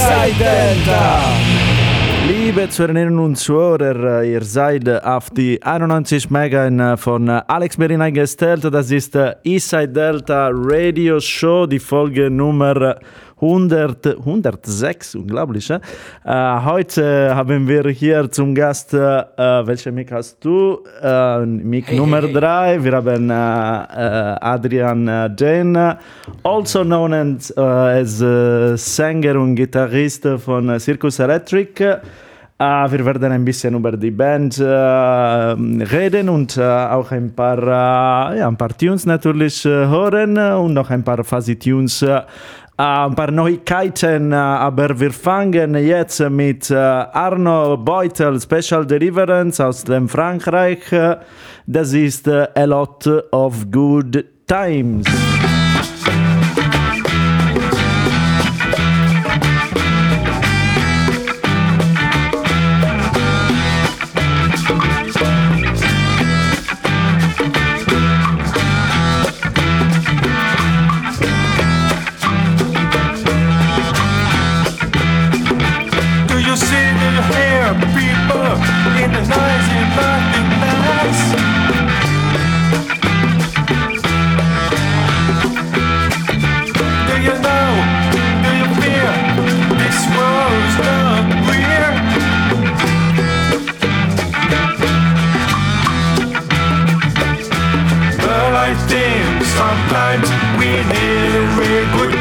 Inside Delta! Liebe Zuhörerinnen und Zuhörer, ihr seid auf die 91 Mega von Alex Merina gestellt. Das ist Inside Delta Radio Show, die Folge Nummer 100, 106, unglaublich. Äh? heute haben wir hier zum Gast, äh, welche Mic hast du? Äh, Mic hey, Nummer 3. Hey. Wir haben Adrian Jane, also known as, as Sänger und Gitarrist von Circus Electric. Uh, wir werden ein bisschen über die Band uh, reden und uh, auch ein paar, ja, ein paar Tunes natürlich hören und noch ein paar Fuzzy-Tunes ein paar Neuigkeiten, aber wir fangen jetzt mit Arno Beutel, Special Deliverance aus dem Frankreich. Das ist A Lot of Good Times.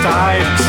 Time.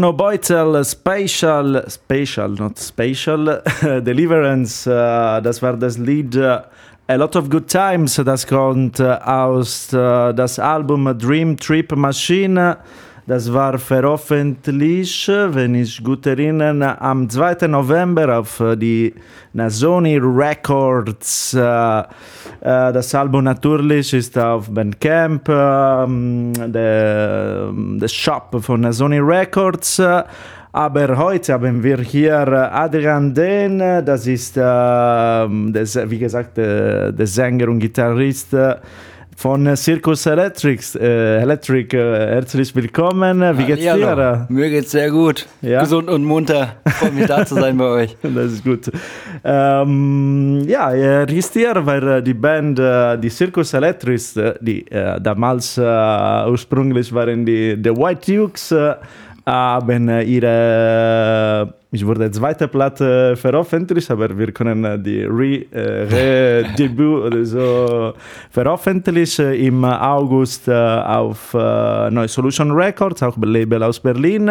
Arno Beutzel, Special, Special, not Special, Deliverance, uh, das war das Lied uh, A Lot of Good Times, das kommt uh, aus das Album Dream Trip Machine. Das war veröffentlicht, wenn ich gut erinnere, am 2. November auf die Sony Records. Das Album natürlich ist auf Bandcamp, der, der Shop von Sony Records. Aber heute haben wir hier Adrian Den, das ist, wie gesagt, der Sänger und Gitarrist von Circus Electric. Äh, Electric äh, herzlich willkommen. Wie geht's dir? Mir geht's sehr gut. Ja? Gesund und munter. Freue mich da zu sein bei euch. Das ist gut. Ähm, ja, er ist hier, weil die Band, äh, die Circus Electric, äh, die äh, damals äh, ursprünglich waren die The White Dukes, äh, haben ihre, ich wurde zweite Platte veröffentlicht, aber wir können die Re-Debüt oder so veröffentlichen im August äh, auf äh, Neue Solution Records, auch Label aus Berlin.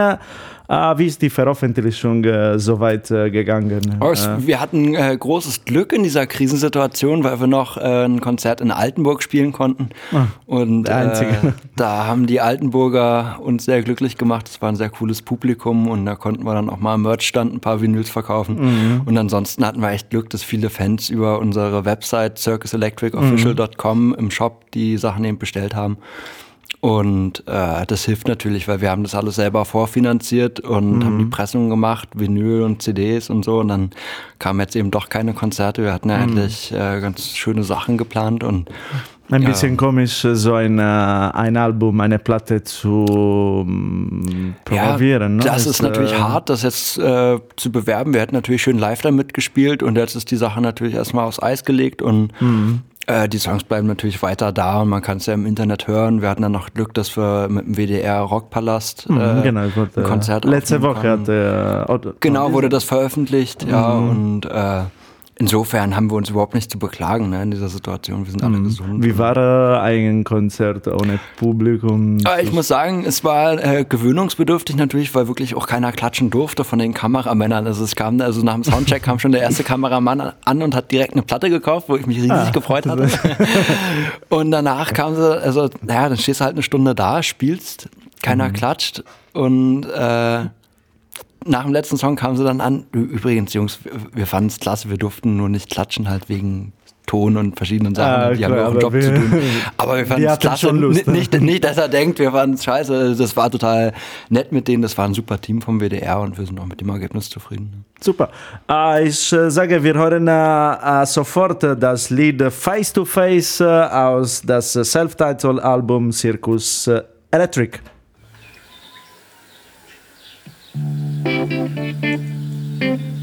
Äh, wie ist die Veröffentlichung äh, soweit äh, gegangen? Oh, es, wir hatten großes Glück in dieser Krisensituation, weil wir noch ein Konzert in Altenburg spielen konnten. Ah, und der einzige. da haben die Altenburger uns sehr glücklich gemacht. Es war ein sehr cooles Publikum und da konnten wir dann auch mal am Merchstand ein paar Vinyls verkaufen. Mhm. Und ansonsten hatten wir echt Glück, dass viele Fans über unsere Website circuselectricofficial.com im Shop die Sachen eben bestellt haben. Und äh, das hilft natürlich, weil wir haben das alles selber vorfinanziert und haben die Pressung gemacht, Vinyl und CDs und so. Und dann kamen jetzt eben doch keine Konzerte. Wir hatten ja eigentlich äh, ganz schöne Sachen geplant und Ein Ja. bisschen komisch, so ein, äh, ein Album, eine Platte zu mm, promovieren. ne? das ist natürlich äh, hart, das jetzt äh, zu bewerben. Wir hätten natürlich schön live damit gespielt und jetzt ist die Sache natürlich erstmal aufs Eis gelegt und Mhm. Äh, die Songs bleiben natürlich weiter da und man kann es ja im Internet hören. Wir hatten dann noch Glück, dass wir mit dem WDR Rockpalast Mhm, äh, genau, ein Konzert Letzte Woche konnten. hatte. Äh, Otto- Genau, wurde das veröffentlicht, ja, Mhm. und äh, insofern haben wir uns überhaupt nicht zu beklagen ne, in dieser Situation. Wir sind alle gesund. Mhm. Wie war äh, ein Konzert ohne Publikum? Aber ich muss sagen, es war äh, gewöhnungsbedürftig natürlich, weil wirklich auch keiner klatschen durfte von den Kameramännern. Also es kam, also nach dem Soundcheck kam schon der erste Kameramann an und hat direkt eine Platte gekauft, wo ich mich riesig Ah, gefreut hatte. und danach kam sie, also naja, dann stehst du halt eine Stunde da, spielst, keiner klatscht und äh, nach dem letzten Song kam sie dann an. Übrigens, Jungs, wir, fanden es klasse, wir durften nur nicht klatschen, halt wegen Ton und verschiedenen Sachen. Ah, die haben klar, ja auch einen Job wir- zu tun. Aber wir fanden es klasse. schon Lust, N- Nicht, nicht, dass er denkt, wir fanden es scheiße. Das war total nett mit denen. Das war ein super Team vom WDR und wir sind auch mit dem Ergebnis zufrieden. Super. Äh, ich äh, sage, wir hören äh, äh, sofort das Lied Face to Face aus das äh, Self-Title-Album Circus Electric. thank you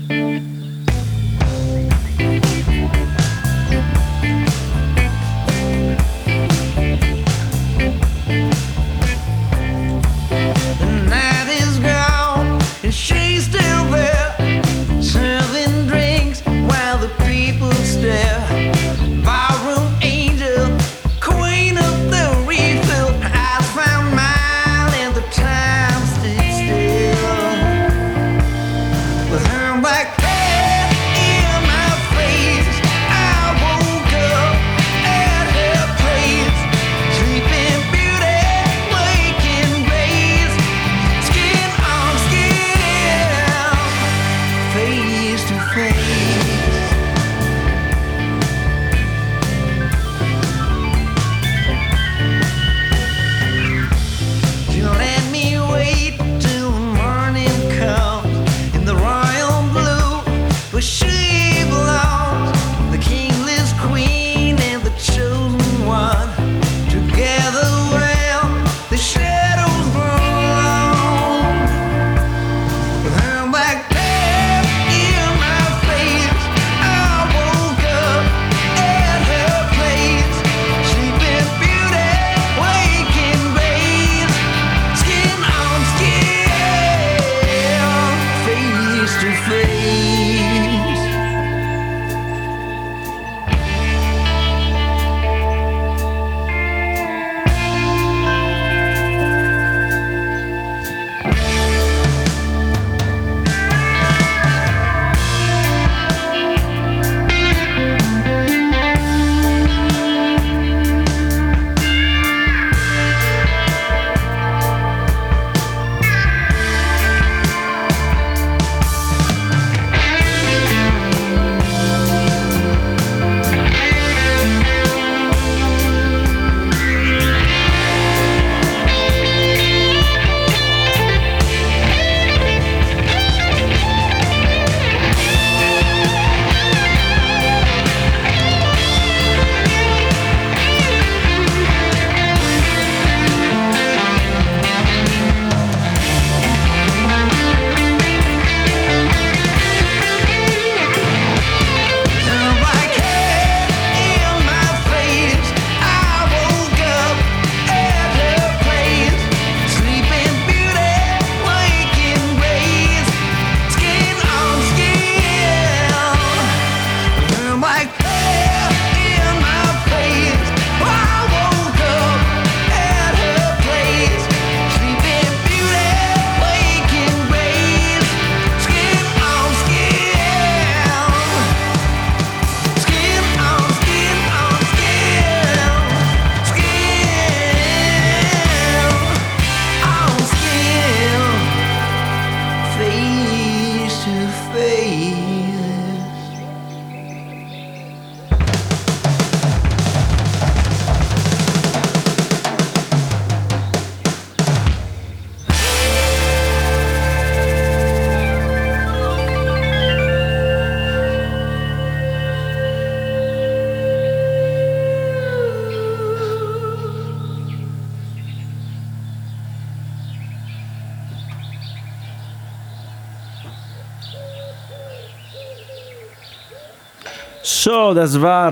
So, das war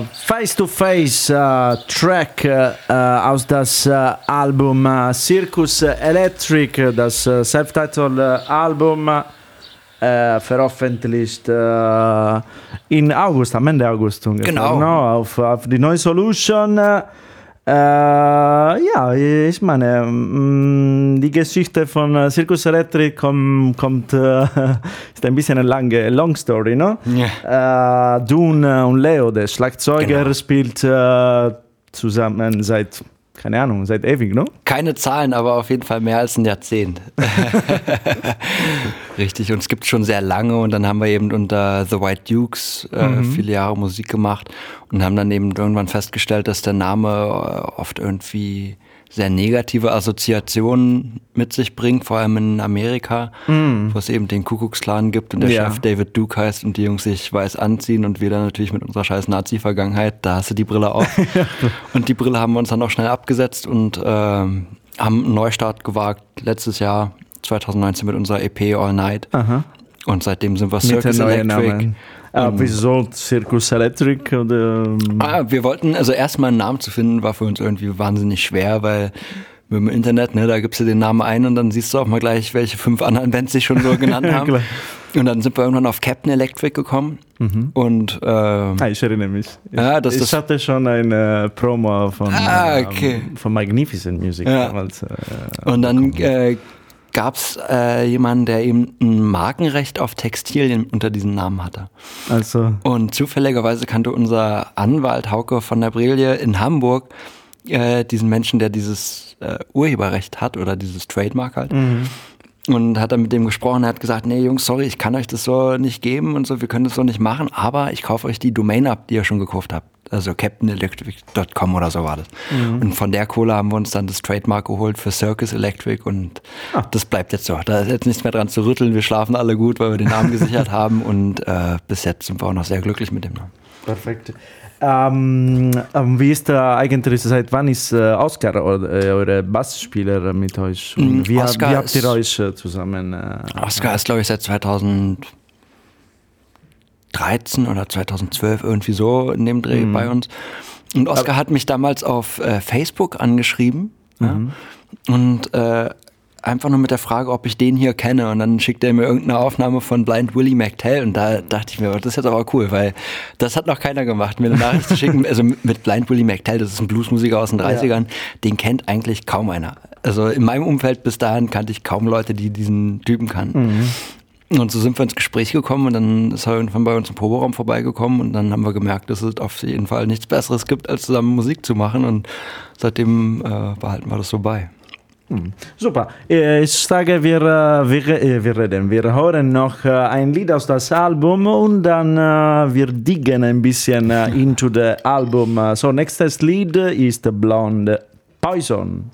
äh, Face-to-Face äh, Track äh, aus das äh, Album äh, Circus Electric, das äh, Self-Titled äh, Album, äh, veröffentlicht äh, in August, am Ende August ungefähr, Genau. no? auf, auf die neue Solution. Äh, ja, ich meine, mm, die Geschichte von äh, Circus Electric kommt, kommt äh, ist ein bisschen eine lange Long Story, no? Äh, Dun und Leo, der Schlagzeuger, Genau. spielt äh, zusammen seit, keine Ahnung, seit ewig, no? Keine Zahlen, aber auf jeden Fall mehr als ein Jahrzehnt. Richtig, und es gibt schon sehr lange und dann haben wir eben unter The White Dukes äh, viele Jahre Musik gemacht und haben dann eben irgendwann festgestellt, dass der Name äh, oft irgendwie sehr negative Assoziationen mit sich bringt, vor allem in Amerika, wo es eben den Kuckucksklan gibt und der Ja. Chef David Duke heißt und die Jungs sich weiß anziehen und wir dann natürlich mit unserer scheiß Nazi-Vergangenheit, da hast du die Brille auf. und die Brille haben wir uns dann auch schnell abgesetzt und ähm, haben einen Neustart gewagt letztes Jahr, 2019 mit unserer EP All Night. Und seitdem sind wir Circus Electric. Namen. Äh, wieso Circus Electric? Oder, ähm, Ah, wir wollten, also erstmal einen Namen zu finden, war für uns irgendwie wahnsinnig schwer, weil mit dem Internet, ne, da gibst du den Namen ein und dann siehst du auch mal gleich, welche fünf anderen Bands sich schon so genannt haben. Klar. Und dann sind wir irgendwann auf Captain Electric gekommen. Und ähm, Ah, ich erinnere mich. Ich, Ja, das- ich das- hatte schon eine Promo von, Ah, okay. ähm, von Magnificent Music Ja. damals. Äh, Und dann äh, gab es äh, jemanden, der eben ein Markenrecht auf Textilien unter diesem Namen hatte. also, Und zufälligerweise kannte unser Anwalt Hauke von der Brelie in Hamburg äh, diesen Menschen, der dieses äh, Urheberrecht hat oder dieses Trademark halt. Und hat dann mit dem gesprochen, er hat gesagt, nee Jungs, sorry, ich kann euch das so nicht geben und so, wir können das so nicht machen, aber ich kaufe euch die Domain ab, die ihr schon gekauft habt. Also captainelectric.com oder so war das. Und von der Kohle haben wir uns dann das Trademark geholt für Circus Electric und das bleibt jetzt so. Da ist jetzt nichts mehr dran zu rütteln. Wir schlafen alle gut, weil wir den Namen gesichert haben und äh, bis jetzt sind wir auch noch sehr glücklich mit dem Namen. perfekt. Ähm, ähm, wie ist da eigentlich, seit wann ist äh, Oscar oder, äh, eure Bassspieler mit euch? Und Mm, wie, Oscar wie habt ihr euch äh, zusammen? Äh, Oscar ist, glaube ich, seit 2013 oder 2012 irgendwie so in dem Dreh bei uns. Und Oscar hat mich damals auf äh, Facebook angeschrieben ja, und äh, einfach nur mit der Frage, ob ich den hier kenne. Und dann schickt er mir irgendeine Aufnahme von Blind Willie McTell. Und da dachte ich mir, das ist jetzt aber cool, weil das hat noch keiner gemacht, mir eine Nachricht zu schicken. Also mit Blind Willie McTell, das ist ein Bluesmusiker aus den 30ern, den kennt eigentlich kaum einer. Also in meinem Umfeld bis dahin kannte ich kaum Leute, die diesen Typen kannten. Und so sind wir ins Gespräch gekommen und dann ist er irgendwann bei uns im Proberaum vorbeigekommen und dann haben wir gemerkt, dass es auf jeden Fall nichts Besseres gibt, als zusammen Musik zu machen und seitdem äh, behalten wir das so bei. Super. Äh, Ich sage, wir, äh, wir, äh, wir reden. Wir hören noch ein Lied aus das Album und dann wir diggen ein bisschen into the Album. So, nächstes Lied ist Blonde Poison.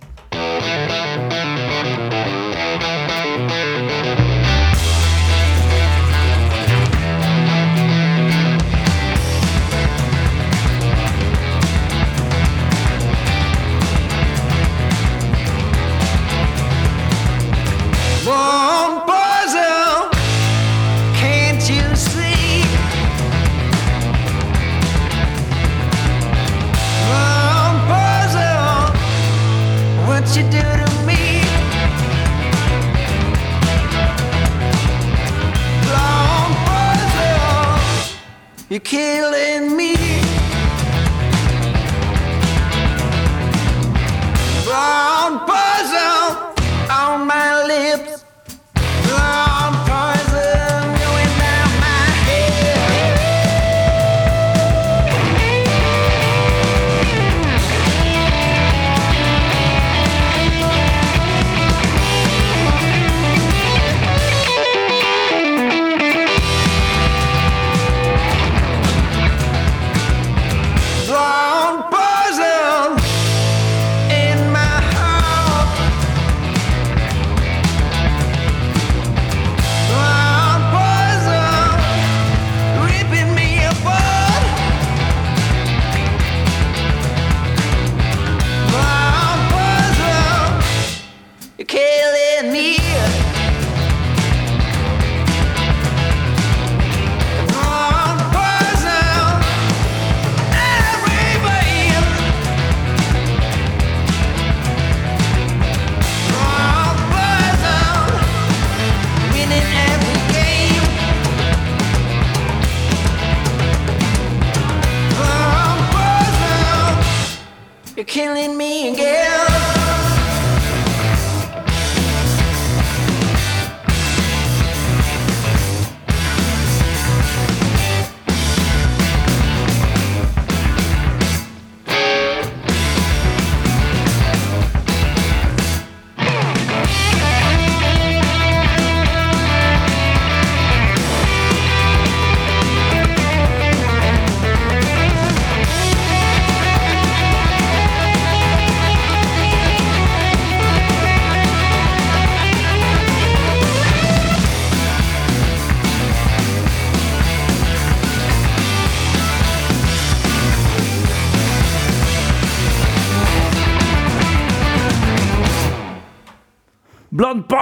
You're killing me. Brown puzzle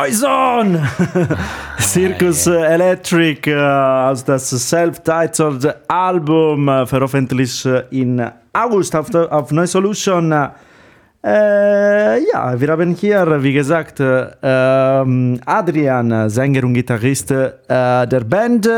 Poison! Circus Electric äh, aus das self-titled Album, äh, veröffentlicht in August auf, auf Neu Solution. Äh, ja, wir haben hier, wie gesagt, äh, ähm, Adrian, Sänger und Gitarrist äh, der Band.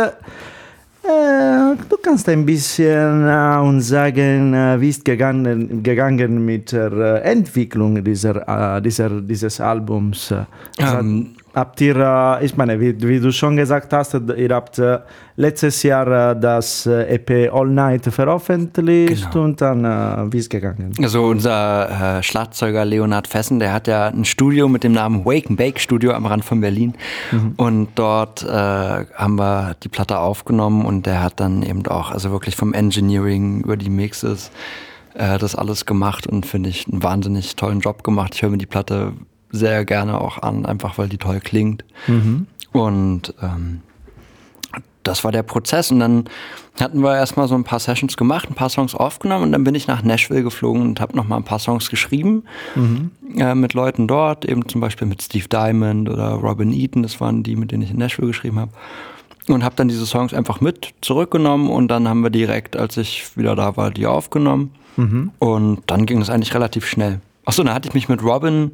Äh, du kannst ein bisschen äh, uns sagen, äh, wie ist gegangen, gegangen mit der äh, Entwicklung dieser, äh, dieser, dieses Albums? Äh, Ähm, habt ihr, ich meine, wie, wie du schon gesagt hast, ihr habt äh, letztes Jahr äh, das äh, EP All Night veröffentlicht Genau. und dann, äh, wie ist gegangen? Also unser äh, Schlagzeuger Leonhard Fessen, der hat ja ein Studio mit dem Namen Wake and Bake Studio am Rand von Berlin. Und dort äh, haben wir die Platte aufgenommen und der hat dann eben auch, also wirklich vom Engineering über die Mixes, das alles gemacht und finde ich einen wahnsinnig tollen Job gemacht. Ich höre mir die Platte sehr gerne auch an, einfach weil die toll klingt. Und ähm, das war der Prozess und dann hatten wir erstmal so ein paar Sessions gemacht, ein paar Songs aufgenommen und dann bin ich nach Nashville geflogen und habe noch mal ein paar Songs geschrieben äh, mit Leuten dort, eben zum Beispiel mit Steve Diamond oder Robin Eaton, das waren die, mit denen ich in Nashville geschrieben habe. Und habe dann diese Songs einfach mit zurückgenommen und dann haben wir direkt, als ich wieder da war, die aufgenommen. Und dann ging es eigentlich relativ schnell. Achso, dann hatte ich mich mit Robin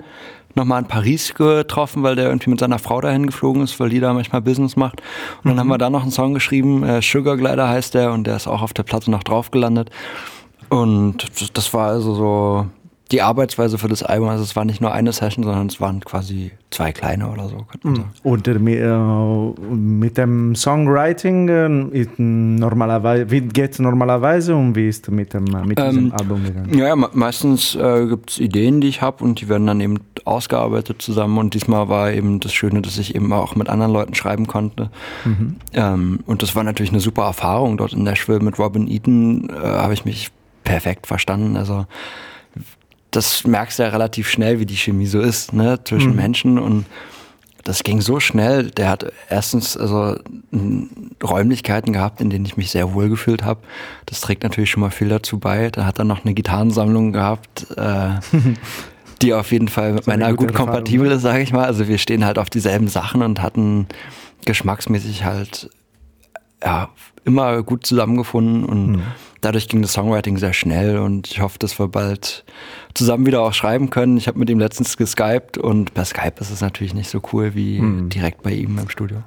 nochmal in Paris getroffen, weil der irgendwie mit seiner Frau dahin geflogen ist, weil die da manchmal Business macht. Und dann haben wir da noch einen Song geschrieben, äh, Sugar Glider heißt der und der ist auch auf der Platte noch drauf gelandet. Und das war also so die Arbeitsweise für das Album. Also es war nicht nur eine Session, sondern es waren quasi zwei kleine oder so, sagen. Und äh, mi- mit dem Songwriting äh, normalerweise, wie geht es normalerweise und wie ist mit, dem, äh, mit diesem Ähm, Album gegangen? Ja, ja me- meistens äh, gibt es Ideen, die ich habe und die werden dann eben ausgearbeitet zusammen. Und diesmal war eben das Schöne, dass ich eben auch mit anderen Leuten schreiben konnte. Ähm, und das war natürlich eine super Erfahrung dort in Nashville mit Robin Eaton. Äh, habe ich mich perfekt verstanden. Also das merkst du ja relativ schnell, wie die Chemie so ist ne, zwischen Menschen und das ging so schnell. Der hat erstens also Räumlichkeiten gehabt, in denen ich mich sehr wohl gefühlt habe. Das trägt natürlich schon mal viel dazu bei. Da hat er noch eine Gitarrensammlung gehabt, äh, die auf jeden Fall mit meiner gut kompatibel ist, sage ich mal. Also wir stehen halt auf dieselben Sachen und hatten geschmacksmäßig halt ja, immer gut zusammengefunden und dadurch ging das Songwriting sehr schnell und ich hoffe, dass wir bald zusammen wieder auch schreiben können. Ich habe mit ihm letztens geskypt und per Skype ist es natürlich nicht so cool wie direkt bei ihm im Studio.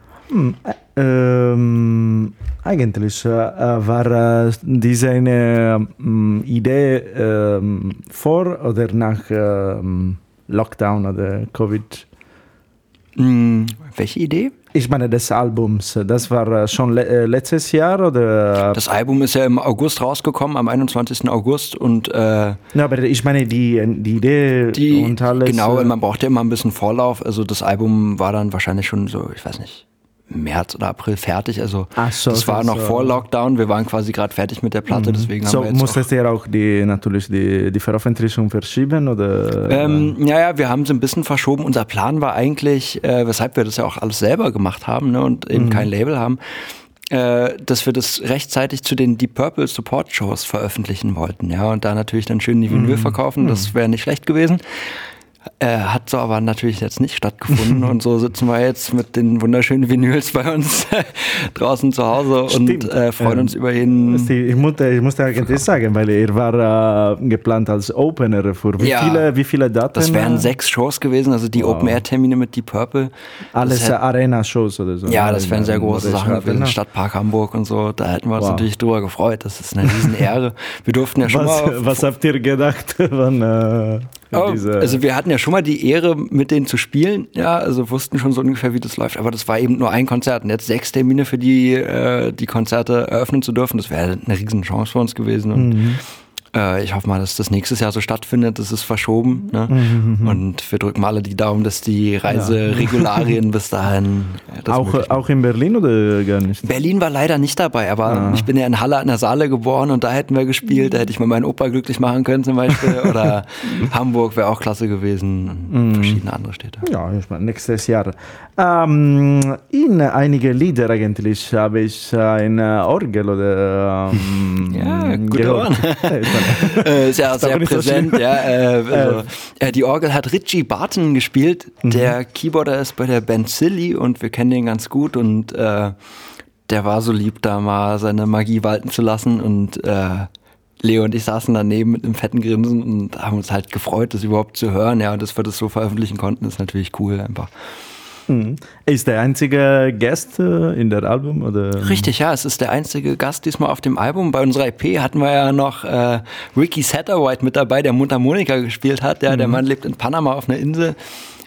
Ähm, eigentlich äh, war äh, diese eine ähm, Idee ähm, vor oder nach ähm, Lockdown oder Covid? Hm, welche Idee? Ich meine des Albums, das war äh, schon le äh, letztes Jahr oder? Das Album ist ja im August rausgekommen, am 21. August und äh, Ja, aber ich meine die, die Idee die, und alles. genau, äh, man braucht ja immer ein bisschen Vorlauf. Also das Album war dann wahrscheinlich schon so, ich weiß nicht, März oder April fertig. Also Ach so, das war so, noch so. vor Lockdown. Wir waren quasi gerade fertig mit der Platte, deswegen haben so wir jetzt auch musstest ihr auch die natürlich die, die Veröffentlichung verschieben oder? Ähm, ja, ja, wir haben es ein bisschen verschoben. Unser Plan war eigentlich, äh, weshalb wir das ja auch alles selber gemacht haben ne, und eben kein Label haben, äh, dass wir das rechtzeitig zu den Deep Purple Support Shows veröffentlichen wollten. Ja, und da natürlich dann schön die Vinyl verkaufen. Das wäre nicht schlecht gewesen. Äh, hat so aber natürlich jetzt nicht stattgefunden und so sitzen wir jetzt mit den wunderschönen Vinyls bei uns draußen zu Hause Stimmt. und äh, freuen Ähm, uns über jeden. Ich musste, ich musste eigentlich sagen, weil er war äh, geplant als Opener für wie, Ja. viele, wie viele Daten? Das wären äh, sechs Shows gewesen, also die Open-Air-Termine mit Deep Purple. Alles Arena-Shows oder so. Ja, das wären sehr große Sachen gewesen. Arena. Stadtpark Hamburg und so. Da hätten wir uns Wow. natürlich drüber gefreut. Das ist eine Riesenehre. Wir durften ja schon Was, mal. was habt ihr gedacht von äh, Oh, dieser? also wir hatten ja schon mal die Ehre, mit denen zu spielen, ja, also wussten schon so ungefähr, wie das läuft, aber das war eben nur ein Konzert. Und jetzt sechs Termine für die, äh, die Konzerte eröffnen zu dürfen, das wäre eine riesen Chance für uns gewesen. Und Mhm. Äh, ich hoffe mal, dass das nächstes Jahr so stattfindet, das ist verschoben ne? Mhm, und wir drücken mal alle die Daumen, dass die Reiseregularien bis dahin das auch, auch in Berlin oder gar nicht? Berlin war leider nicht dabei, aber Ah. ich bin ja in Halle an der Saale geboren und da hätten wir gespielt. Da hätte ich mal meinen Opa glücklich machen können zum Beispiel. Oder Hamburg wäre auch klasse gewesen. Mhm. Und verschiedene andere Städte. Ja, ich meine, nächstes Jahr. Ähm, in einige Lieder eigentlich habe ich ein äh, Orgel oder ähm, Ja, gehört. Ohren. Äh, ist ja sehr präsent. So ja, äh, also, äh, die Orgel hat Richie Barton gespielt. Mhm. Der Keyboarder ist bei der Band Silly und wir kennen den ganz gut und äh, der war so lieb, da mal seine Magie walten zu lassen und äh, Leo und ich saßen daneben mit einem fetten Grinsen und haben uns halt gefreut, das überhaupt zu hören. Ja, und dass wir das so veröffentlichen konnten, ist natürlich cool einfach. Mhm. Ist der einzige Gast äh, in der Album? Oder? Richtig, ja, es ist der einzige Gast diesmal auf dem Album. Bei unserer EP hatten wir ja noch äh, Ricky Satterwhite mit dabei, der Mundharmonika gespielt hat. Ja, mhm. Der Mann lebt in Panama auf einer Insel.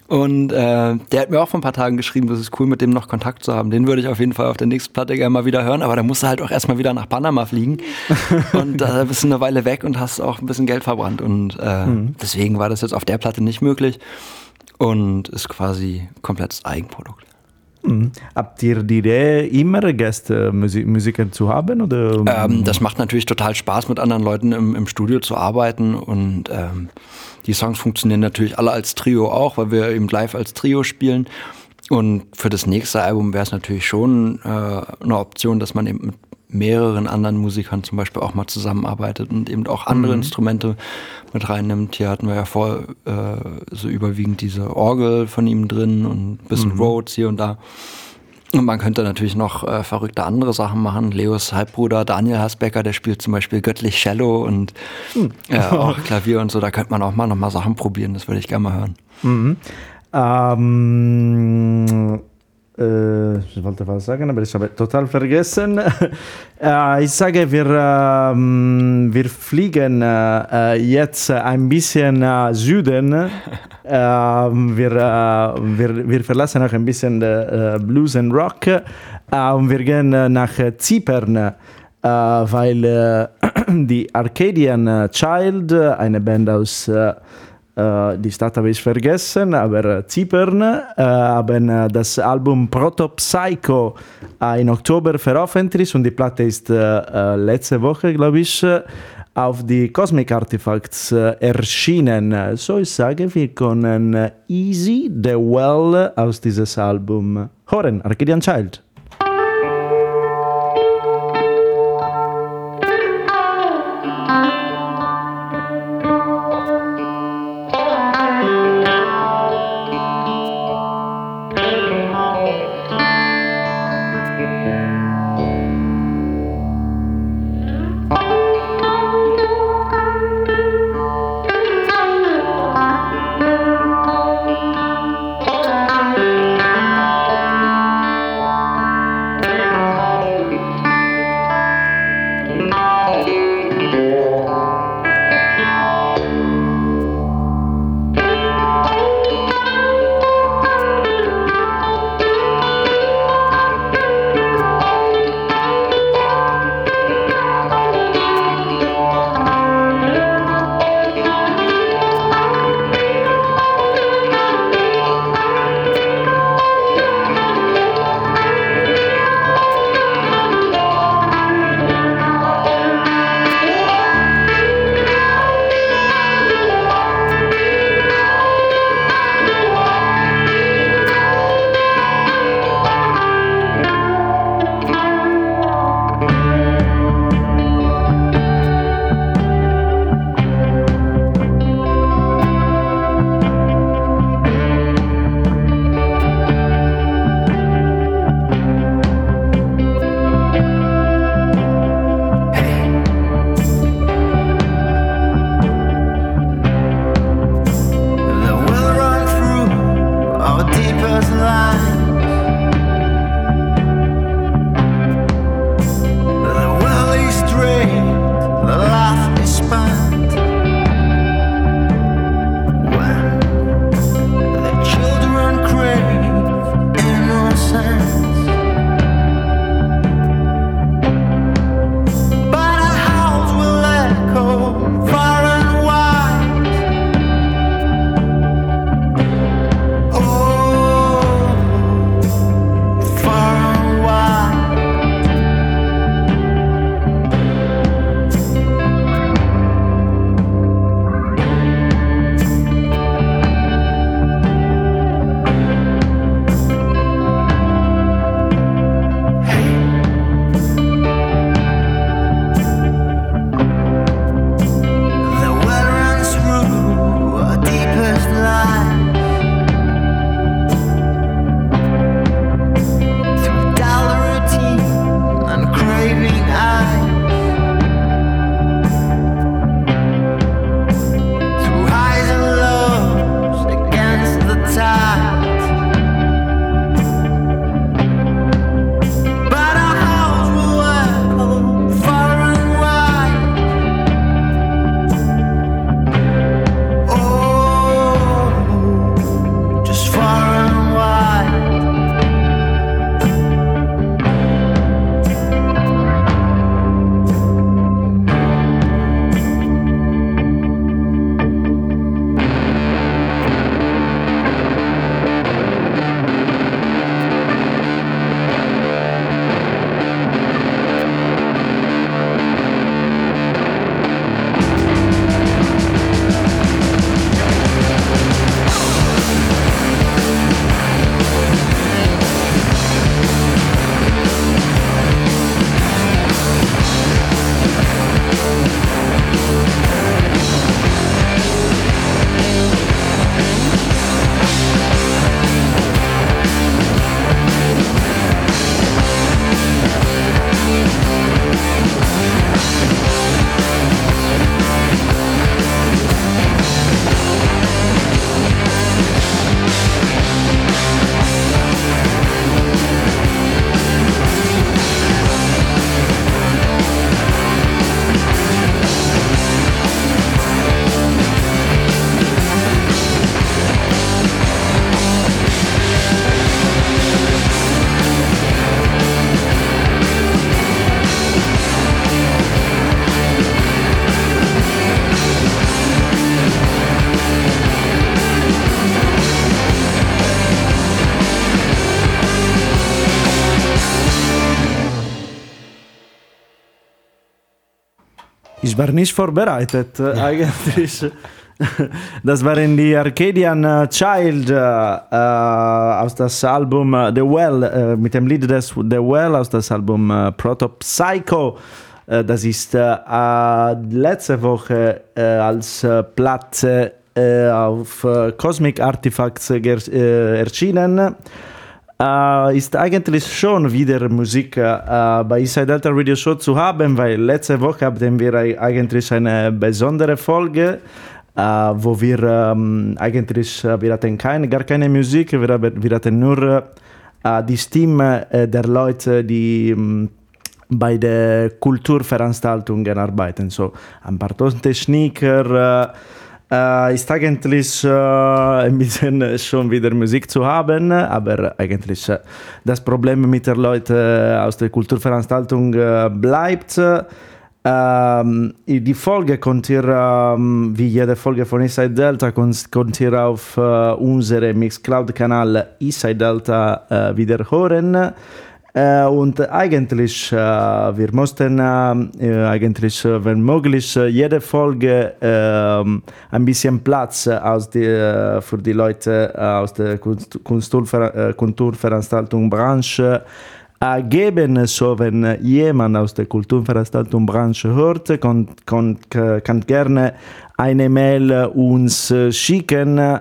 Und äh, der hat mir auch vor ein paar Tagen geschrieben, das ist cool, mit dem noch Kontakt zu haben. Den würde ich auf jeden Fall auf der nächsten Platte gerne mal wieder hören, aber da musst du halt auch erstmal wieder nach Panama fliegen. und da äh, bist du eine Weile weg und hast auch ein bisschen Geld verbrannt. Und äh, mhm. deswegen war das jetzt auf der Platte nicht möglich und ist quasi komplettes Eigenprodukt. Mhm. Habt ihr die Idee, immer Gäste, Musik, Musiker zu haben? Oder? Ähm, das macht natürlich total Spaß, mit anderen Leuten im, im Studio zu arbeiten. Und ähm, die Songs funktionieren natürlich alle als Trio auch, weil wir eben live als Trio spielen. Und für das nächste Album wäre es natürlich schon äh, eine Option, dass man eben mit mehreren anderen Musikern zum Beispiel auch mal zusammenarbeitet und eben auch andere mhm. Instrumente mit reinnimmt. Hier hatten wir ja vor äh, so überwiegend diese Orgel von ihm drin und ein bisschen mhm. Rhodes hier und da. Und man könnte natürlich noch äh, verrückte andere Sachen machen. Leos Halbbruder Daniel Hasbecker, der spielt zum Beispiel göttlich Cello und mhm. äh, auch Klavier und so. Da könnte man auch mal noch mal Sachen probieren. Das würde ich gerne mal hören. Mhm. Ähm äh, ich wollte was sagen, aber ich habe total vergessen. äh, ich sage, wir, äh, wir fliegen äh, jetzt ein bisschen nach Süden. Ähm, wir, wir, wir verlassen auch ein bisschen Blues and Rock und wir gehen nach Zypern. weil die Arcadian Child, eine Band aus die Stadt habe ich vergessen, aber Zypern uh, haben das Album Proto Psycho im Oktober veröffentlicht und die Platte ist letzte Woche, glaube ich, auf die Cosmic Artifacts erschienen. So ich sage, wir können Easy the Well aus dieses Album hören, Arcadian Child. Ich war nicht vorbereitet. Äh, Eigentlich. Das waren die Arcadian äh, Child äh, äh, aus das Album The Well, äh, mit dem Lied des The Well aus das Album äh, Proto Psycho. Das ist letzte Woche als äh, auf Cosmic Artifacts erschienen. Äh, ist eigentlich schon wieder Musik äh, bei Inside Delta Radio Show zu haben, weil letzte Woche hatten wir ei- eigentlich eine besondere Folge, äh, wo wir ähm, eigentlich, äh, wir hatten keine, gar keine Musik, wir, wir hatten nur äh, die Stimme äh, der Leute, die ähm, bei den Kulturveranstaltungen arbeiten. So ein paar Tontechniker, äh, äh, ist eigentlich äh, ein bisschen schon wieder Musik zu haben, aber eigentlich äh, das Problem mit den Leuten aus der Kulturveranstaltung äh, bleibt. Ähm, die Folge könnt ihr, ähm, wie jede Folge von Inside Delta, könnt, könnt auf äh, unserem Mixcloud-Kanal Inside Delta äh, wieder hören. Äh, und eigentlich, äh, wir mussten äh, eigentlich, äh, wenn möglich, äh, jede Folge äh, ein bisschen Platz aus die, äh, für die Leute äh, aus der Kunst, Kulturver äh, Kulturveranstaltungsbranche äh, geben. So, wenn jemand aus der Kulturveranstaltungsbranche hört, kann, kann, kann gerne eine Mail uns äh, schicken.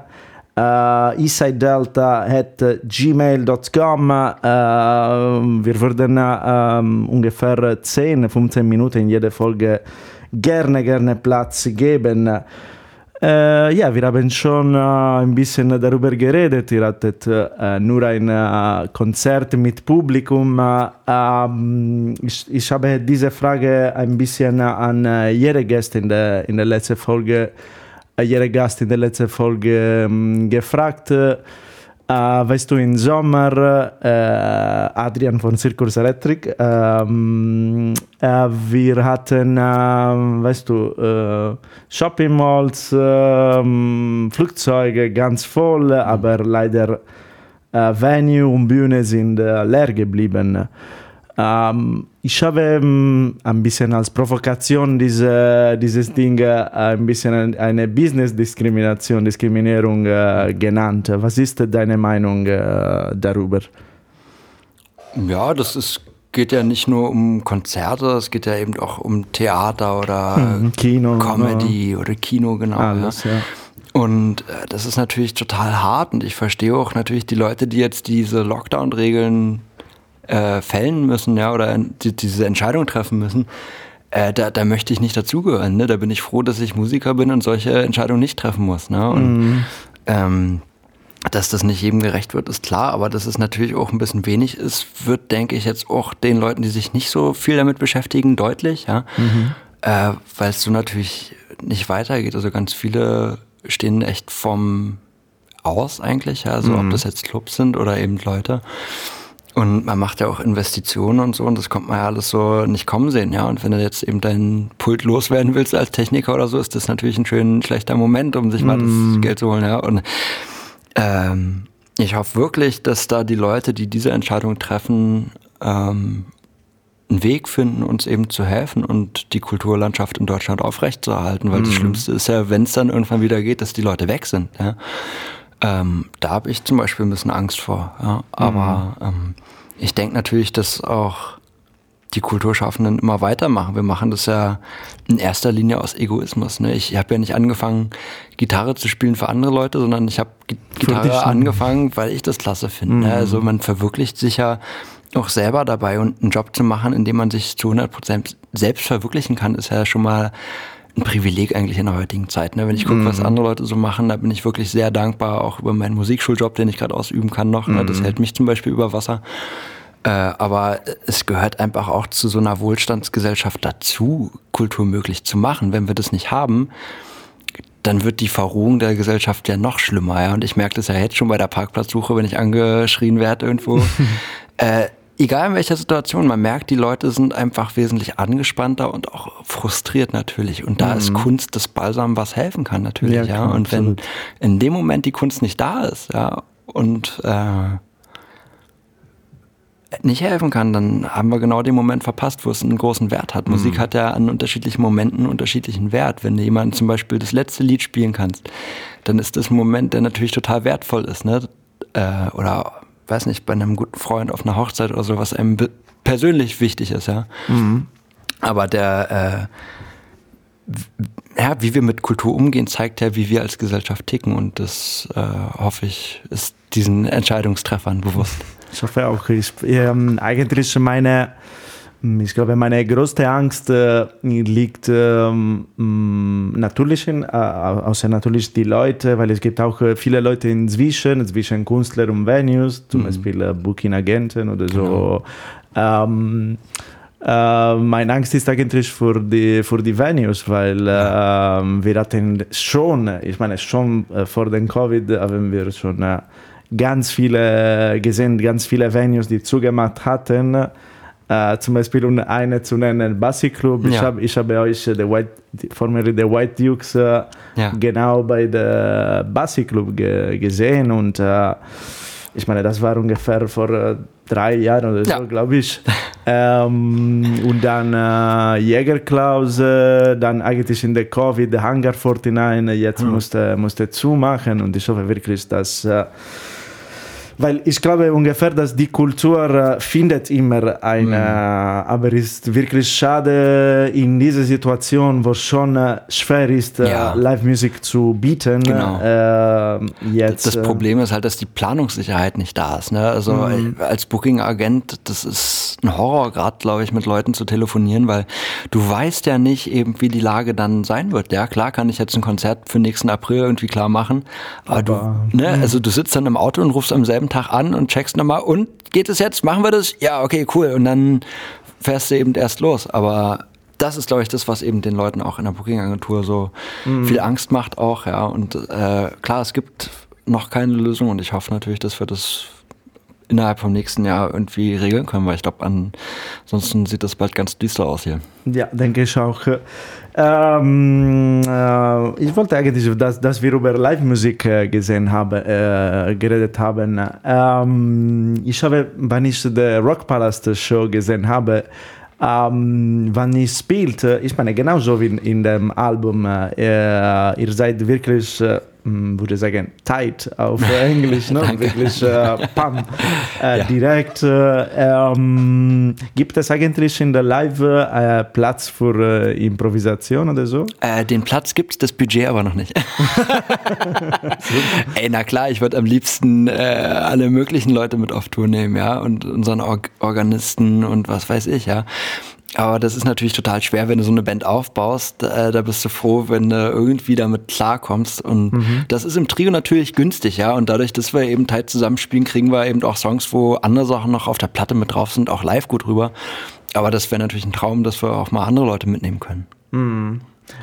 Uh, isidedelta at gmail.com. Uh, wir würden uh, ungefähr 10, 15 Minuten in jeder Folge gerne, gerne Platz geben. Äh, ja, wir haben schon ein bisschen darüber geredet. Ihr hattet nur ein Konzert mit Publikum. Äh, ähm, ich, ich habe diese Frage ein bisschen an jede Gast in der, in der letzten Folge, äh, jede Gast in der letzten Folge gefragt. Äh, weißt du, im Sommer, äh, Adrian von Circus Electric, äh, wir hatten, weißt du, äh, Shopping Malls, Flugzeuge ganz voll, aber leider Venue und Bühne sind leer geblieben. Ähm, ich habe ähm, ein bisschen als Provokation diese, dieses Ding äh, ein bisschen ein- eine Business-Diskrimination, Diskriminierung äh, genannt. Was ist deine Meinung äh, darüber? Ja, das ist, geht ja nicht nur um Konzerte, es geht ja eben auch um Theater oder Mhm, Kino, Comedy oder Kino, genau. Alles, ja. Und äh, das ist natürlich total hart und ich verstehe auch natürlich die Leute, die jetzt diese Lockdown-Regeln äh, fällen müssen, ja, oder die, diese Entscheidung treffen müssen. Äh, da, da möchte ich nicht dazugehören. Ne? Da bin ich froh, dass ich Musiker bin und solche Entscheidungen nicht treffen muss. Ne? Und ähm, dass das nicht jedem gerecht wird, ist klar, aber dass es natürlich auch ein bisschen wenig ist, wird, denke ich, jetzt auch den Leuten, die sich nicht so viel damit beschäftigen, deutlich, ja. Äh, Weil es so natürlich nicht weitergeht. Also ganz viele stehen echt vom Aus eigentlich, ja. Also ob das jetzt Clubs sind oder eben Leute. Und man macht ja auch Investitionen und so und das kommt man ja alles so nicht kommen sehen, ja. Und wenn du jetzt eben deinen Pult loswerden willst als Techniker oder so, ist das natürlich ein schön schlechter Moment, um sich mal das Geld zu holen, ja. Und ähm, ich hoffe wirklich, dass da die Leute, die diese Entscheidung treffen, ähm, einen Weg finden, uns eben zu helfen und die Kulturlandschaft in Deutschland aufrechtzuerhalten, weil das Schlimmste ist ja, wenn es dann irgendwann wieder geht, dass die Leute weg sind. Ja? Ähm, da habe ich zum Beispiel ein bisschen Angst vor. Ja? Aber ähm, ich denke natürlich, dass auch die Kulturschaffenden immer weitermachen. Wir machen das ja in erster Linie aus Egoismus. Ne? Ich habe ja nicht angefangen, Gitarre zu spielen für andere Leute, sondern ich habe Gitarre angefangen, weil ich das klasse finde. Ne? Also man verwirklicht sich ja auch selber dabei und einen Job zu machen, in dem man sich zu 100 Prozent selbst verwirklichen kann, ist ja schon mal ein Privileg eigentlich in der heutigen Zeit. Ne? Wenn ich gucke, was andere Leute so machen, da bin ich wirklich sehr dankbar, auch über meinen Musikschuljob, den ich gerade ausüben kann noch. Ne? Das hält mich zum Beispiel über Wasser. Äh, aber es gehört einfach auch zu so einer Wohlstandsgesellschaft dazu, Kultur möglich zu machen. Wenn wir das nicht haben, dann wird die Verrohung der Gesellschaft ja noch schlimmer. Ja? Und ich merke das ja jetzt schon bei der Parkplatzsuche, wenn ich angeschrien werde irgendwo. äh, egal in welcher Situation, man merkt, die Leute sind einfach wesentlich angespannter und auch frustriert natürlich. Und da ist Kunst das Balsam, was helfen kann natürlich. Ja, Ja, klar, Und wenn absolut. in dem Moment die Kunst nicht da ist, ja, und äh, nicht helfen kann, dann haben wir genau den Moment verpasst, wo es einen großen Wert hat. Musik hat ja an unterschiedlichen Momenten einen unterschiedlichen Wert. Wenn du jemanden zum Beispiel das letzte Lied spielen kannst, dann ist das ein Moment, der natürlich total wertvoll ist. Ne? Äh, oder, weiß nicht, bei einem guten Freund auf einer Hochzeit oder so, was einem persönlich wichtig ist. Ja? Aber der, äh, ja, wie wir mit Kultur umgehen, zeigt ja, wie wir als Gesellschaft ticken. Und das, äh, hoffe ich, ist diesen Entscheidungstreffern bewusst. Ich hoffe auch. Ich, ähm, eigentlich meine, ich glaube, meine größte Angst äh, liegt ähm, mh, natürlich in, äh, außer natürlich die Leute, weil es gibt auch äh, viele Leute inzwischen, zwischen Künstler und Venues, zum Beispiel äh, Booking-Agenten oder so. Ähm, äh, meine Angst ist eigentlich für die, für die Venues, weil äh, wir hatten schon, ich meine schon äh, vor dem Covid haben wir schon äh, ganz viele gesehen, ganz viele Venues, die zugemacht hatten. Äh, zum Beispiel um eine zu nennen, Bassi Club. Ich, Ja. hab, ich habe euch äh, der White, die- formerly der White Dukes äh, Ja. genau bei der Bassi Club ge gesehen und äh, ich meine, das war ungefähr vor drei Jahren oder so, Ja. glaube ich. ähm, und dann äh, Jägerklaus, äh, dann eigentlich in der Covid, Hangar 49, jetzt musste, musste zumachen und ich hoffe wirklich, dass äh, weil ich glaube ungefähr, dass die Kultur äh, findet immer eine, aber es ist wirklich schade in dieser Situation, wo schon äh, schwer ist, äh, Ja. Live-Musik zu bieten. Genau. Äh, jetzt, Das äh, Problem ist halt, dass die Planungssicherheit nicht da ist. Ne? Also Mhm. als Booking-Agent, das ist ein Horror, gerade glaube ich, mit Leuten zu telefonieren, weil du weißt ja nicht eben, wie die Lage dann sein wird. Ja, klar kann ich jetzt ein Konzert für nächsten April irgendwie klar machen, aber, Aber- du, ne, also du sitzt dann im Auto und rufst am selben Tag an und checkst nochmal, und geht es jetzt? Machen wir das? Ja, okay, cool. Und dann fährst du eben erst los. Aber das ist, glaube ich, das, was eben den Leuten auch in der Booking-Agentur so viel Angst macht auch, ja. Und äh, klar, es gibt noch keine Lösung und ich hoffe natürlich, dass wir das innerhalb vom nächsten Jahr irgendwie regeln können, weil ich glaube, ansonsten sieht das bald ganz düster aus hier. Ja, denke ich auch. Ähm, äh, ich wollte eigentlich, dass, dass wir über Live-Musik äh, gesehen haben, äh, geredet haben. Ähm, ich habe, wenn ich die Rockpalast Show gesehen habe, ähm, wann ich spielte, ich meine, genauso wie in, in dem Album, äh, ihr seid wirklich, äh, würde ich sagen, tight auf Englisch, ne? Wirklich äh, pam, äh, Ja. direkt. Äh, ähm, gibt es eigentlich in der Live äh, Platz für äh, Improvisation oder so? Äh, den Platz gibt's, das Budget aber noch nicht. Ey, na klar, ich würde am liebsten alle möglichen Leute mit auf Tour nehmen, ja, und unseren Org Organisten und was weiß ich, ja. Aber das ist natürlich total schwer, wenn du so eine Band aufbaust. Äh, da bist du froh, wenn du irgendwie damit klarkommst. Und das ist im Trio natürlich günstig, ja. Und dadurch, dass wir eben tight zusammenspielen, kriegen wir eben auch Songs, wo andere Sachen noch auf der Platte mit drauf sind, auch live gut rüber. Aber das wäre natürlich ein Traum, dass wir auch mal andere Leute mitnehmen können.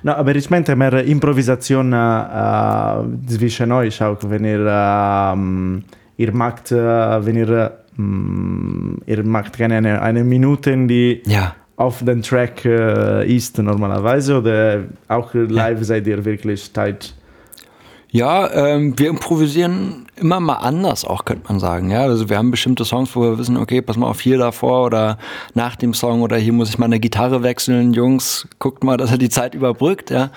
No, aber ich meinte mehr Improvisation äh, zwischen euch auch, wenn ihr, ähm, ihr macht, äh, wenn ihr, ähm, ihr macht keine eine, eine Minute, die Ja. Auf dem Track äh, ist normalerweise oder auch live seid ihr wirklich tight? Ja, ähm, wir improvisieren immer mal anders auch, könnte man sagen. Ja, also wir haben bestimmte Songs, wo wir wissen, okay, pass mal auf hier davor oder nach dem Song oder hier muss ich mal eine Gitarre wechseln. Jungs, guckt mal, dass er die Zeit überbrückt, ja.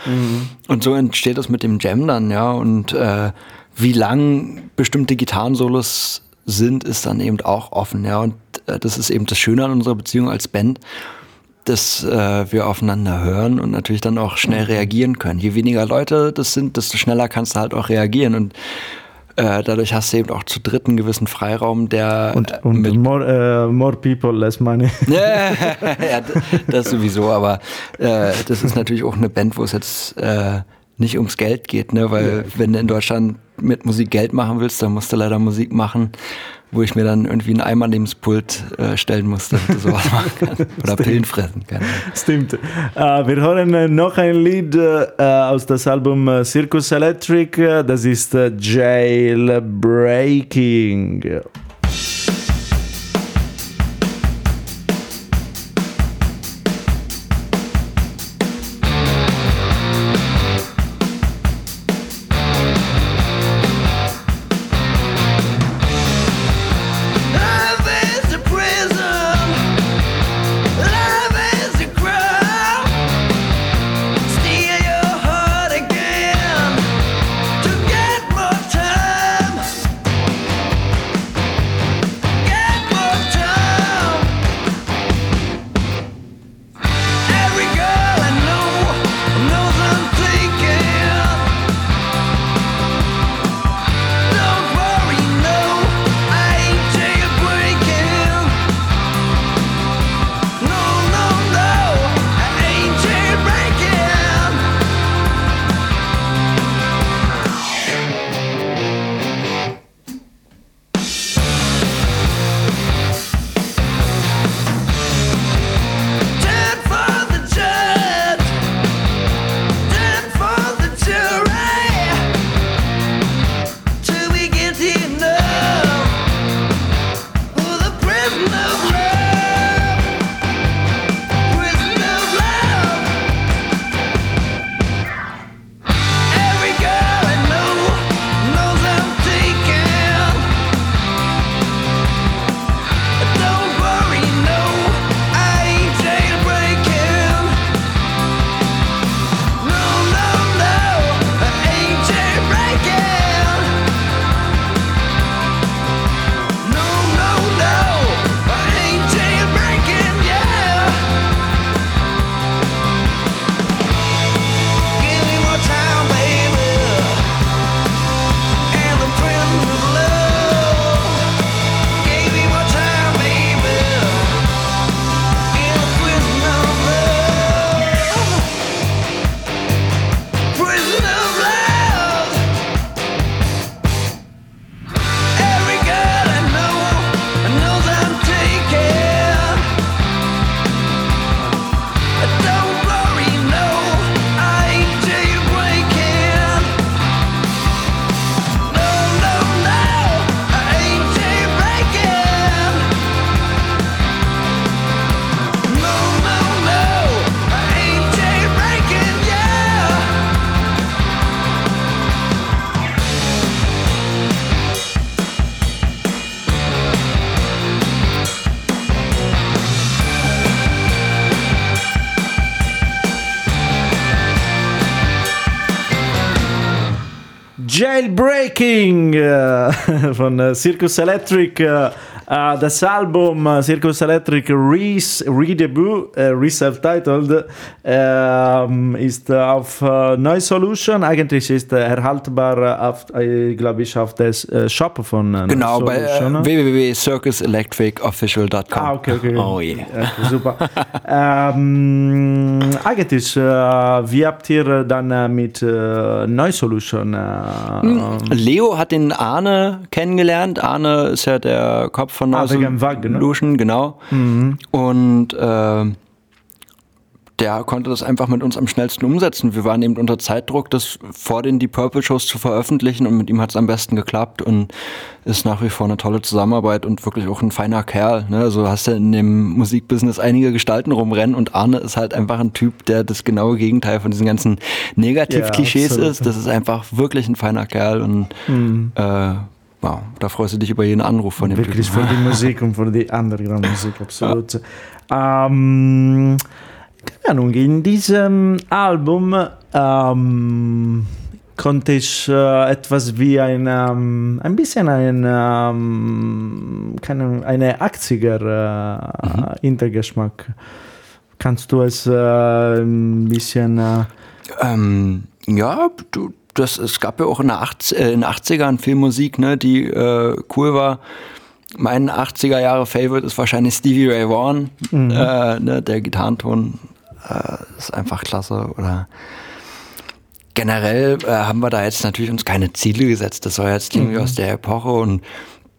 Und so entsteht das mit dem Jam dann, ja. Und äh, wie lang bestimmte Gitarrensolos sind, ist dann eben auch offen, ja. Und äh, das ist eben das Schöne an unserer Beziehung als Band dass äh, wir aufeinander hören und natürlich dann auch schnell reagieren können. Je weniger Leute das sind, desto schneller kannst du halt auch reagieren und äh, dadurch hast du eben auch zu dritt einen gewissen Freiraum, der Und, und mit more, äh, more people, less money. ja, das sowieso, aber äh, das ist natürlich auch eine Band, wo es jetzt äh, nicht ums Geld geht, ne? Weil wenn du in Deutschland mit Musik Geld machen willst, dann musst du leider Musik machen, wo ich mir dann irgendwie einen Eimer neben das Pult äh, stellen musste, damit du sowas machen kann. Oder Pillen fressen kann. Stimmt. Äh, wir hören äh, noch ein Lied äh, aus das Album Circus Electric. Das ist Jailbreaking. Jailbreaking äh, von äh, Circus Electric. Äh, das Album äh, Circus Electric Re- Redebut, äh, Re-Self-Titled, ähm, ist äh, auf äh, Neu Solution. Eigentlich ist äh, erhaltbar, auf, äh, glaube ich, auf der äh, Shop von äh, Genau, bei äh, ne? www.circuselectricofficial.com. Ah, okay, okay. Oh je. Okay, super. ähm, eigentlich, äh, wie habt ihr dann äh, mit äh, Neu Solution? Äh, Leo hat den Arne kennengelernt. Arne ist ja der Kopf von Ah, Wagen, ne? Solution, genau. Und äh, der konnte das einfach mit uns am schnellsten umsetzen. Wir waren eben unter Zeitdruck, das vor den Deep Purple Shows zu veröffentlichen und mit ihm hat es am besten geklappt und ist nach wie vor eine tolle Zusammenarbeit und wirklich auch ein feiner Kerl. Ne? Also hast du in dem Musikbusiness einige Gestalten rumrennen und Arne ist halt einfach ein Typ, der das genaue Gegenteil von diesen ganzen Negativ-Klischees absolut. ist. Das ist einfach wirklich ein feiner Kerl und äh, wow, da freust du dich über jeden Anruf von dem Wirklich Typen. für die Musik und für die Underground-Musik, absolut. Ähm, keine Ahnung, in diesem Album ähm, konnte ich äh, etwas wie ein, ähm, ein bisschen ein, ähm, keine, eine 80er äh, Hintergeschmack. Kannst du es äh, ein bisschen... Äh, Ähm, ja, du, das, es gab ja auch in, der 80, äh, in den 80ern viel Musik, ne, die äh, cool war. Mein 80er Jahre Favorite ist wahrscheinlich Stevie Ray Vaughan. Äh, ne, der Gitarrenton äh, ist einfach klasse. Oder generell äh, haben wir da jetzt natürlich uns keine Ziele gesetzt. Das war jetzt irgendwie aus der Epoche und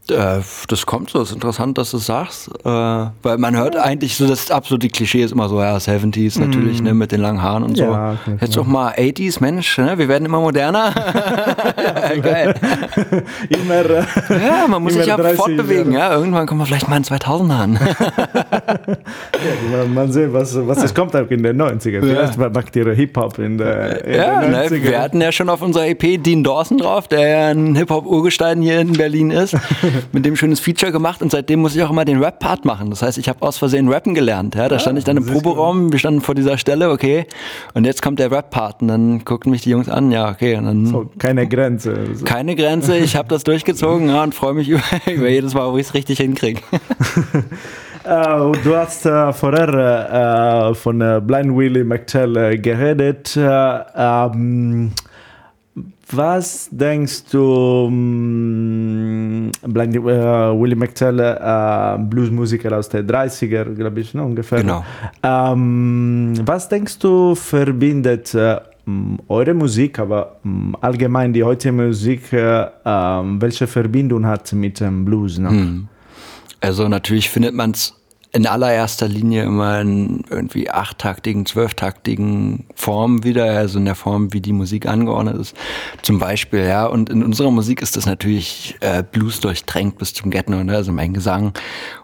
das kommt so, ist interessant, dass du es sagst, äh, weil man hört eigentlich so, das absolute Klischee ist immer so, ja, 70s natürlich, ne, mit den langen Haaren und so. Ja, okay, Jetzt auch mal 80s, Mensch, ne, wir werden immer moderner. Geil. immer... Äh, Ja, man muss sich ja 30 fortbewegen, ja, irgendwann kommen wir vielleicht mal in 2000 an. Ja, mal sehen, was, was es kommt auch in den 90er. Vielleicht macht ihr Hip-Hop in, der, in ja, ne, 90er. wir hatten ja schon auf unserer EP Dean Dawson drauf, der ja ein Hip-Hop-Urgestein hier in Berlin ist, mit dem schönes Feature gemacht und seitdem muss ich auch immer den Rap-Part machen. Das heißt, ich habe aus Versehen Rappen gelernt. Ja, da stand ich dann im Proberaum, wir standen vor dieser Stelle, okay, und jetzt kommt der Rap-Part und dann guckten mich die Jungs an, ja, okay, und dann so, keine Grenze. So. keine Grenze, ich habe das durchgezogen ja, und freue mich über, über jedes Mal, wo ich es richtig hinkriege. Äh, und du hast äh, vorher äh, von äh, Blind Willie McTell äh, geredet. Äh, ähm, was denkst du, mh, Blind äh, Willie McTell, äh, Bluesmusiker aus den 30er, glaube ich, ne, ungefähr. Genau. Ähm, was denkst du verbindet mh, eure Musik, aber mh, allgemein die heutige Musik, äh, ähm, welche Verbindung hat mit dem Blues? Ne? Also natürlich findet man es in allererster Linie immer in irgendwie achttaktigen, zwölftaktigen Formen wieder, also in der Form, wie die Musik angeordnet ist. Zum Beispiel, ja, und in unserer Musik ist das natürlich äh, Blues durchtränkt bis zum Get-No, ne? also mein Gesang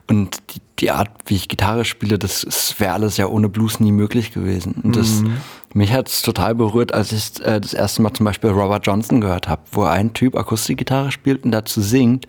und die, die Art, wie ich Gitarre spiele, das wäre alles ja ohne Blues nie möglich gewesen. Und das, mich hat es total berührt, als ich äh, das erste Mal zum Beispiel Robert Johnson gehört habe, wo ein Typ Akustikgitarre spielt und dazu singt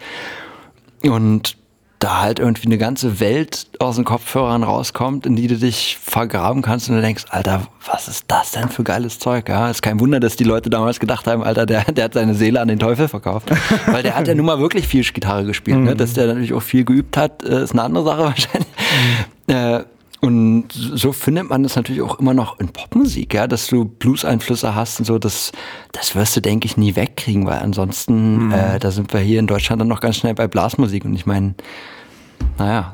und da halt irgendwie eine ganze Welt aus den Kopfhörern rauskommt, in die du dich vergraben kannst und du denkst, Alter, was ist das denn für geiles Zeug? Ja, ist kein Wunder, dass die Leute damals gedacht haben, Alter, der, der hat seine Seele an den Teufel verkauft. Weil der hat ja nun mal wirklich viel Gitarre gespielt. Ne? Dass der natürlich auch viel geübt hat, äh, ist eine andere Sache wahrscheinlich. Äh, und so findet man das natürlich auch immer noch in Popmusik, ja, dass du Blues-Einflüsse hast und so, das, das wirst du, denke ich, nie wegkriegen, weil ansonsten, äh, da sind wir hier in Deutschland dann noch ganz schnell bei Blasmusik und ich meine, naja,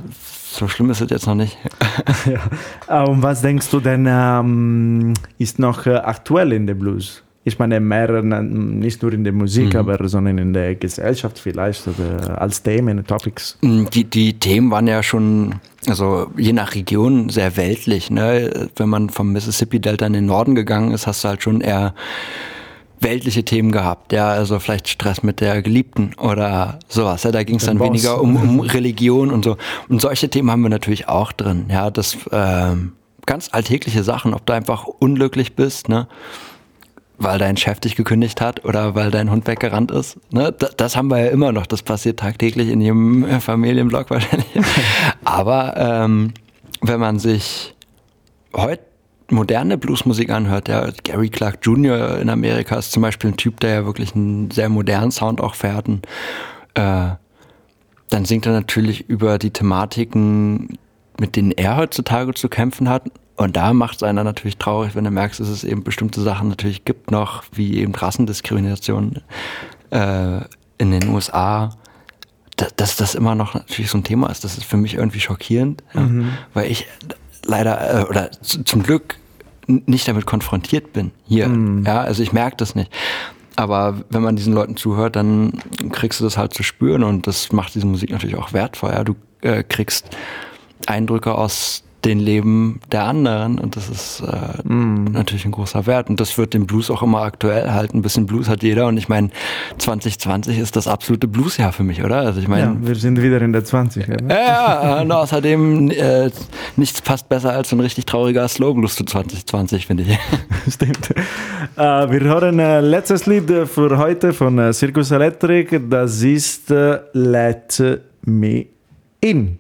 so schlimm ist es jetzt noch nicht. ja. Äh, Und was denkst du denn ähm, ist noch äh, aktuell in der Blues? Ich meine, mehr äh, nicht nur in der Musik, aber sondern in der Gesellschaft vielleicht oder als Themen, Topics. Die, die Themen waren ja schon, also je nach Region sehr weltlich. Ne? Wenn man vom Mississippi-Delta in den Norden gegangen ist, hast du halt schon eher weltliche Themen gehabt, ja, also vielleicht Stress mit der Geliebten oder sowas. Ja, da ging es dann Boss. weniger um, um Religion und so. Und solche Themen haben wir natürlich auch drin. Ja, das ähm, ganz alltägliche Sachen, ob du einfach unglücklich bist, ne? Weil dein Chef dich gekündigt hat oder weil dein Hund weggerannt ist. Ne? Das, das haben wir ja immer noch. Das passiert tagtäglich in jedem Familienblock wahrscheinlich. Aber ähm, wenn man sich heute moderne Bluesmusik anhört, ja, Gary Clark Jr. in Amerika ist zum Beispiel ein Typ, der ja wirklich einen sehr modernen Sound auch fährt. Und, äh, dann singt er natürlich über die Thematiken, mit denen er heutzutage zu kämpfen hat. Und da macht es einer natürlich traurig, wenn du merkst, dass es eben bestimmte Sachen natürlich gibt noch, wie eben Rassendiskrimination äh, in den USA, da, dass das immer noch natürlich so ein Thema ist. Das ist für mich irgendwie schockierend, ja, Mhm. weil ich leider äh, oder zum Glück nicht damit konfrontiert bin hier. Mhm. Ja, also ich merke das nicht. Aber wenn man diesen Leuten zuhört, dann kriegst du das halt zu spüren und das macht diese Musik natürlich auch wertvoll. Ja? Du äh, kriegst Eindrücke aus den Leben der anderen und das ist äh, natürlich ein großer Wert und das wird den Blues auch immer aktuell halten. Ein bisschen Blues hat jeder und ich meine 2020 ist das absolute Bluesjahr für mich, oder? Also ich meine Ja, wir sind wieder in der 20. Ja, ja, ja, und außerdem äh, nichts passt besser als ein richtig trauriger Slow Blues zu 2020, finde ich. Stimmt. Äh, wir hören äh, letztes Lied äh, für heute von äh, Circus Electric. Das ist äh, Let Me In.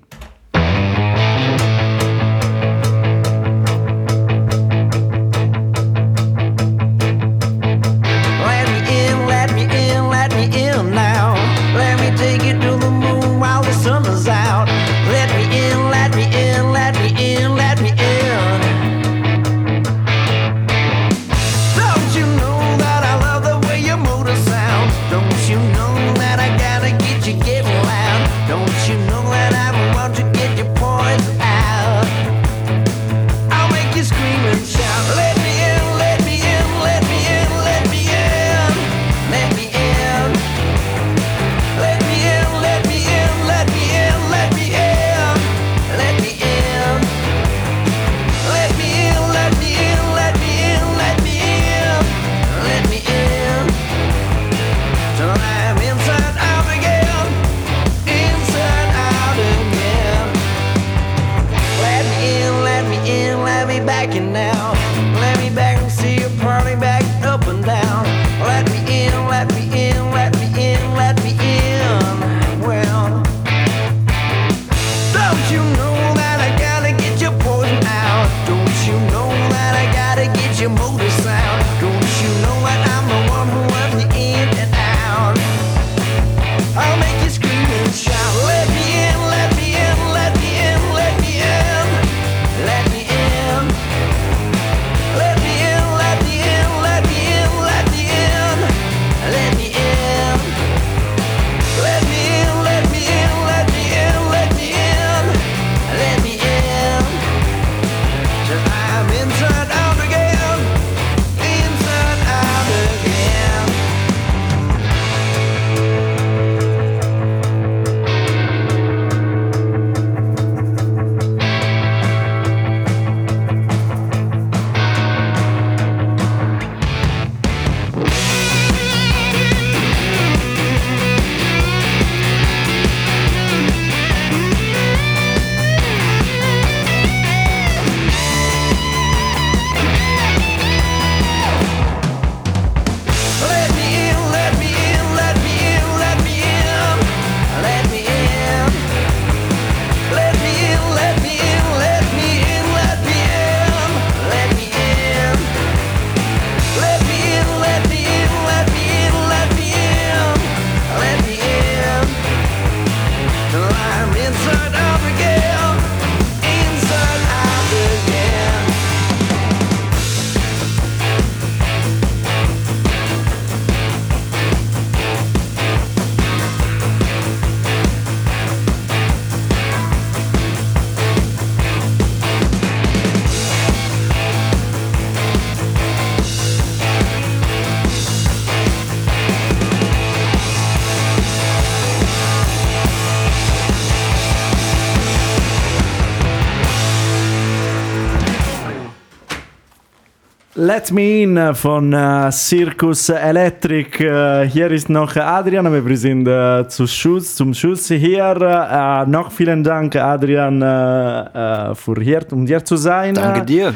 Let Me In von äh, Circus Electric. Äh, hier ist noch Adrian, wir sind äh, zu Schuss, zum Schuss hier. Äh, noch vielen Dank, Adrian, äh, äh, für hier, um hier zu sein. Danke dir.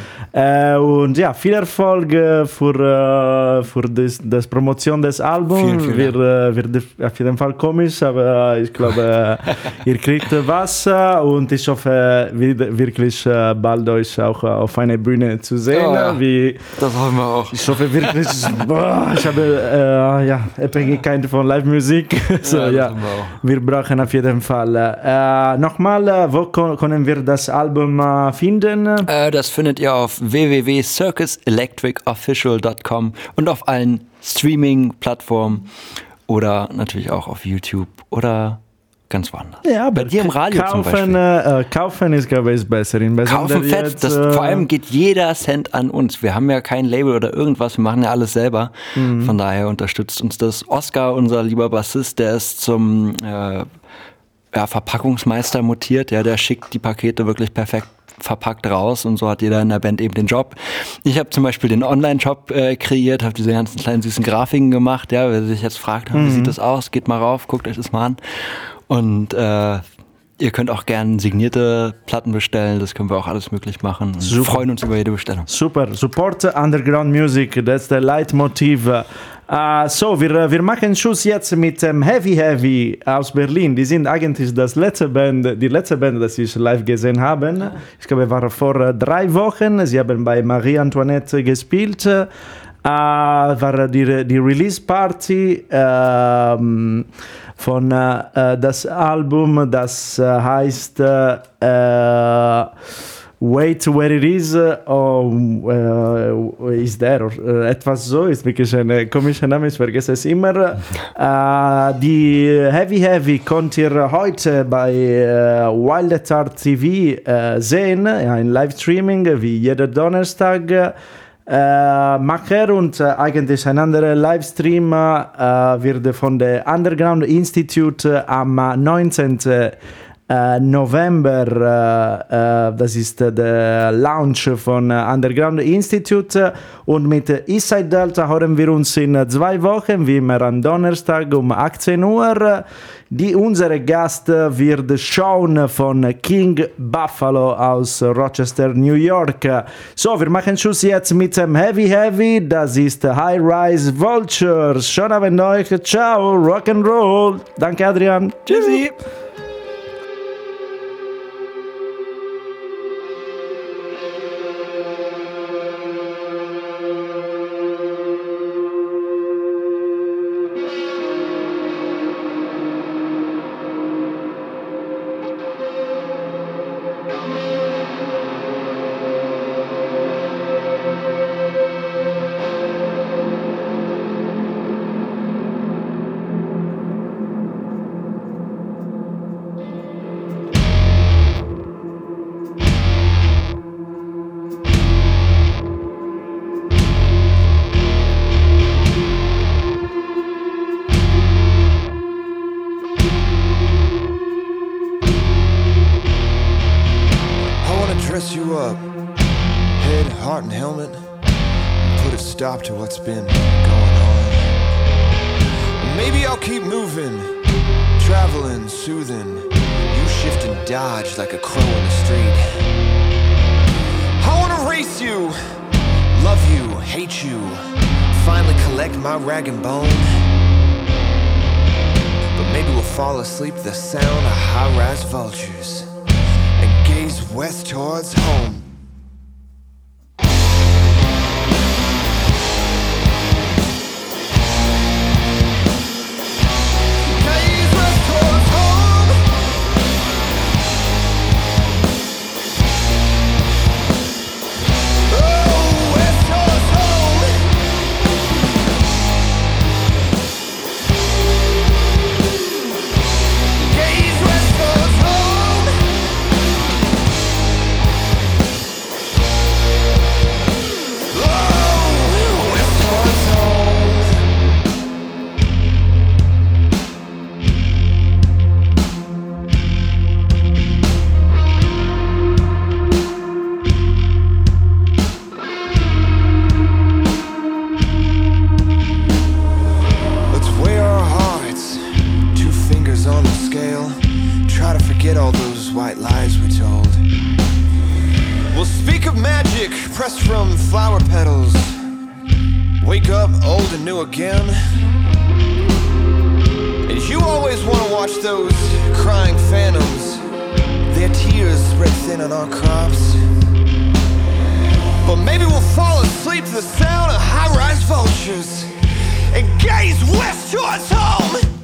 Und ja, viel Erfolg für, für das, das Promotion des Albums. Vielen, vielen wir, wird auf jeden Fall komisch, aber ich glaube, ihr kriegt was und ich hoffe wirklich bald euch auch auf einer Bühne zu sehen. Oh ja. Wie, Das hoffen wir auch. ich hoffe wirklich, boah, ich habe äh, ja, Abhängigkeit von Live-Musik. so, Ja, ja, wir wir brauchen auf jeden Fall. Äh, Nochmal, äh, wo können wir das Album äh, finden? Äh, das findet ihr auf www.circuselectricofficial.com und auf allen Streaming-Plattformen oder natürlich auch auf YouTube oder ganz woanders. Ja, Bei dir im Radio zum kaufen, Beispiel. äh, kaufen ist, glaube ich, besser. Kaufen fett, jetzt, das, äh, vor allem geht jeder Cent an uns. Wir haben ja kein Label oder irgendwas, wir machen ja alles selber. Mhm. Von daher unterstützt uns das. Oscar, unser lieber Bassist, der ist zum äh, ja, Verpackungsmeister mutiert. Ja, der schickt die Pakete wirklich perfekt verpackt raus und so hat jeder in der Band eben den Job. Ich habe zum Beispiel den Online-Shop äh, kreiert, habe diese ganzen kleinen süßen Grafiken gemacht. Ja, wer sich jetzt fragt, wie sieht das aus, geht mal rauf, guckt euch das mal an. Und äh, ihr könnt auch gerne signierte Platten bestellen, das können wir auch alles möglich machen. Und Super. freuen uns über jede Bestellung. Super, support underground music, that's the Leitmotiv. Äh, so, wir, wir machen Schluss jetzt mit dem Heavy Heavy aus Berlin. Die sind eigentlich das letzte Band, die letzte Band, das ich live gesehen habe. Ich glaube, war vor äh, drei Wochen. Sie haben bei Marie Antoinette gespielt. Äh, war die, die Release Party ähm, von äh, das Album, das äh, heißt äh, äh, Wait Where It Is oh, äh, is there äh, etwas so ist wirklich ein komischer Name, ich vergesse es immer. äh, die Heavy Heavy könnt ihr heute bei äh, Wild Heart TV äh, sehen, ja, in Livestreaming wie jeder Donnerstag. Äh, Macher und äh, eigentlich ein anderer Livestream äh, wird von der Underground Institute am 19. äh, November, äh, das ist der Launch von Underground Institute und mit Eastside Delta hören wir uns in zwei Wochen, wie immer am Donnerstag um 18 Uhr. Die, unsere Gast wird Sean von King Buffalo aus Rochester, New York. So, wir machen Schluss jetzt mit dem Heavy Heavy, das ist High Rise Vultures. Schönen Abend euch, ciao, Rock'n'Roll. Danke Adrian. Tschüssi! To what's been going on. Maybe I'll keep moving, traveling, soothing. You shift and dodge like a crow in the street. I wanna race you, love you, hate you. Finally collect my rag and bone. But maybe we'll fall asleep the sound of high rise vultures and gaze west towards home. Watch those crying phantoms. Their tears spread thin on our crops. But maybe we'll fall asleep to the sound of high rise vultures and gaze west towards home.